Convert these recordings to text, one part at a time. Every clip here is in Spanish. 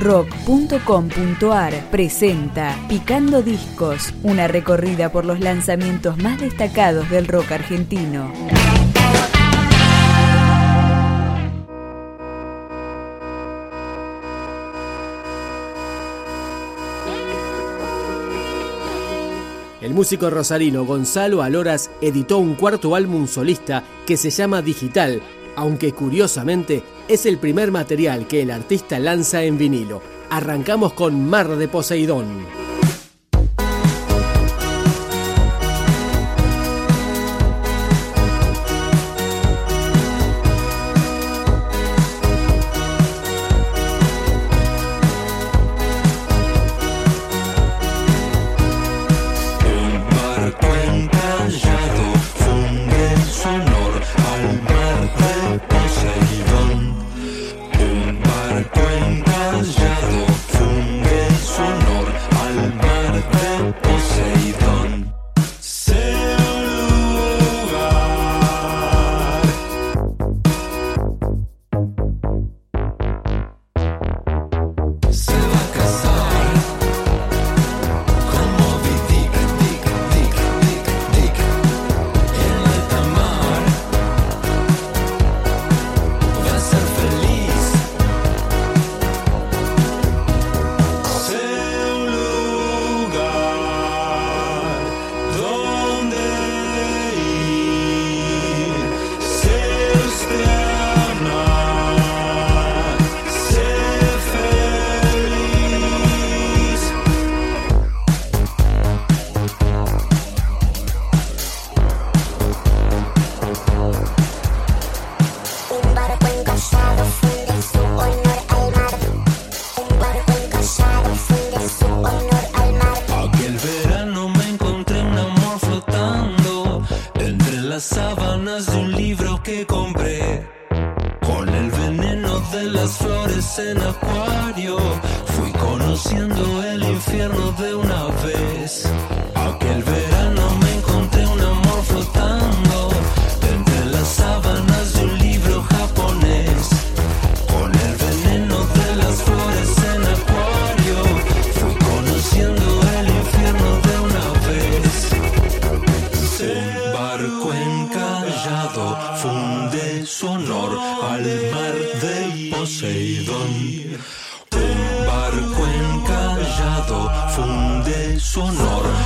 rock.com.ar presenta Picando Discos, una recorrida por los lanzamientos más destacados del rock argentino. El músico rosarino Gonzalo Aloras editó un cuarto álbum solista que se llama Digital, aunque curiosamente es el primer material que el artista lanza en vinilo. Arrancamos con Mar de Poseidón. Compré. Con el veneno de las flores en acuario, fui conociendo el infierno de una vez. Aquel verano me encontré un amor flotando entre las sábanas de un libro japonés. Con el veneno de las flores en acuario, fui conociendo el infierno de una vez. Un barco encallado funde su honor al mar de Poseidón. Un barco encallado funde su honor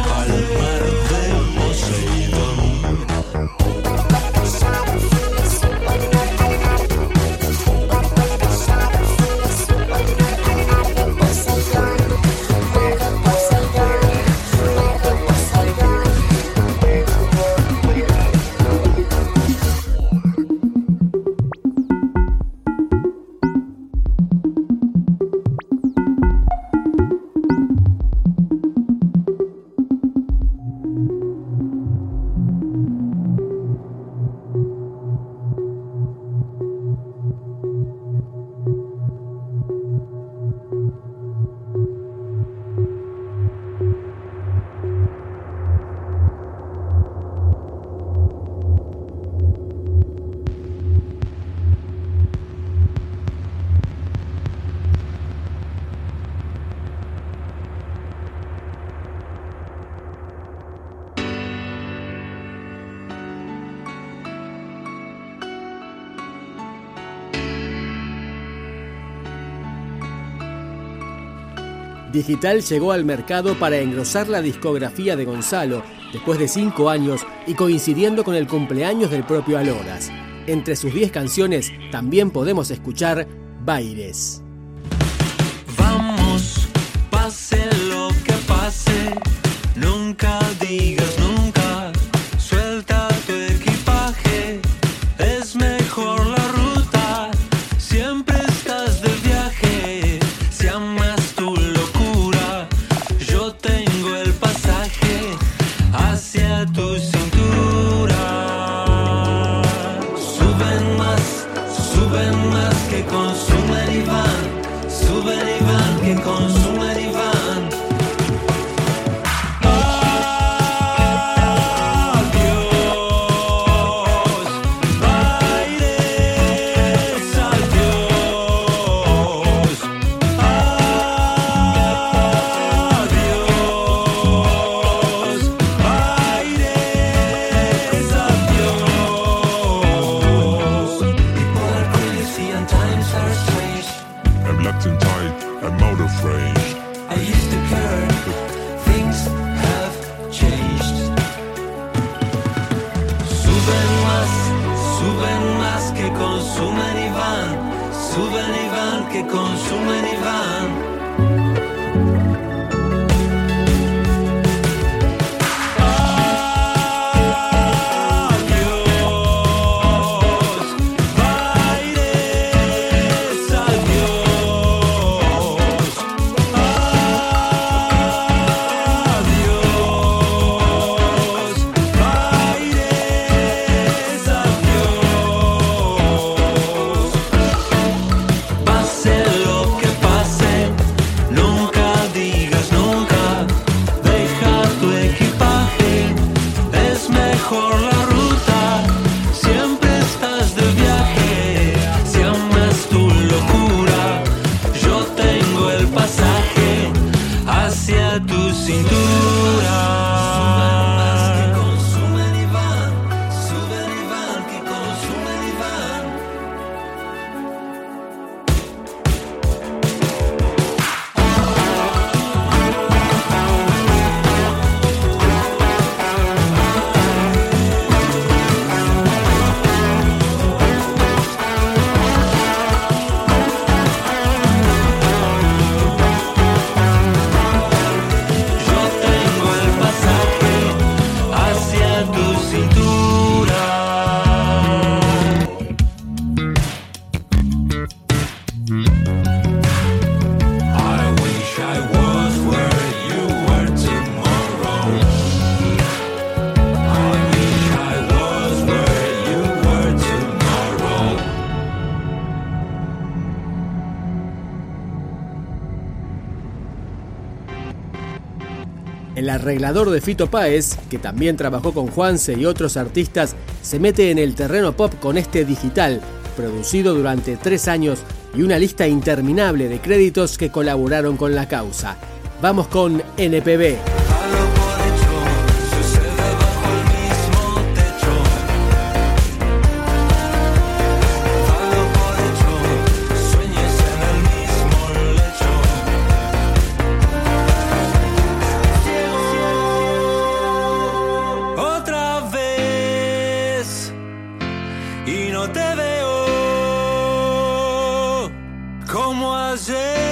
Digital llegó al mercado para engrosar la discografía de Gonzalo después de cinco años y coincidiendo con el cumpleaños del propio Aloras. Entre sus 10 canciones también podemos escuchar Baires. And motor range. I used to care, things have changed. Suben más, suben más que consumen y van, suben y van que consumen y van. El arreglador de Fito Páez, que también trabajó con Juanse y otros artistas, se mete en el terreno pop con este digital, producido durante tres años y una lista interminable de créditos que colaboraron con la causa. Vamos con NPB. y no te veo como ayer.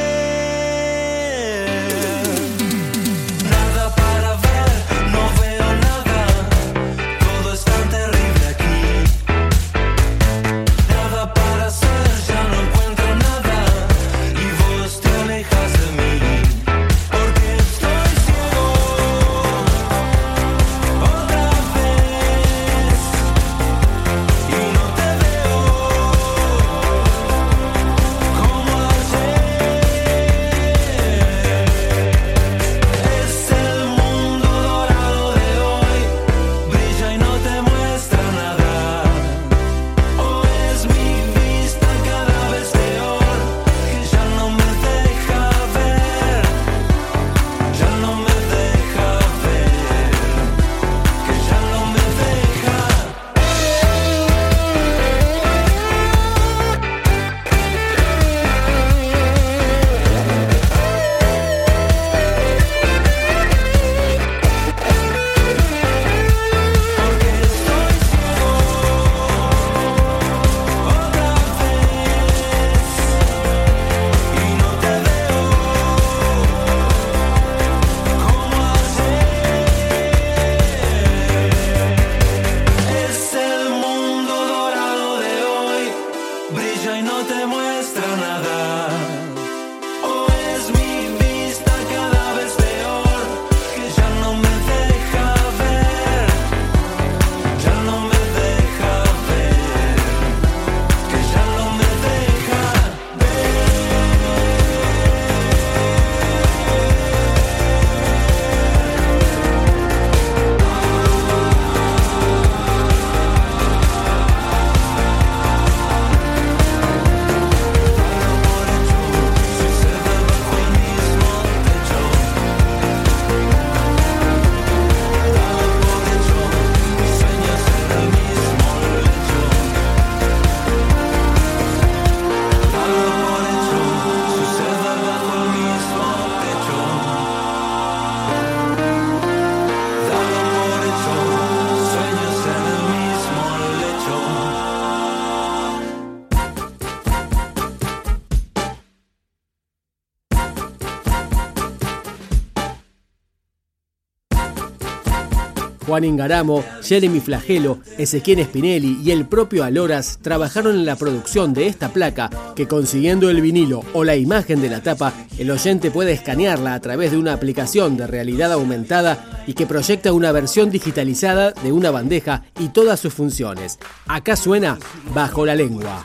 Juan Ingaramo, Jeremy Flagelo, Ezequiel Spinelli y el propio Aloras trabajaron en la producción de esta placa que consiguiendo el vinilo o la imagen de la tapa, el oyente puede escanearla a través de una aplicación de realidad aumentada y que proyecta una versión digitalizada de una bandeja y todas sus funciones. Acá suena Bajo la lengua.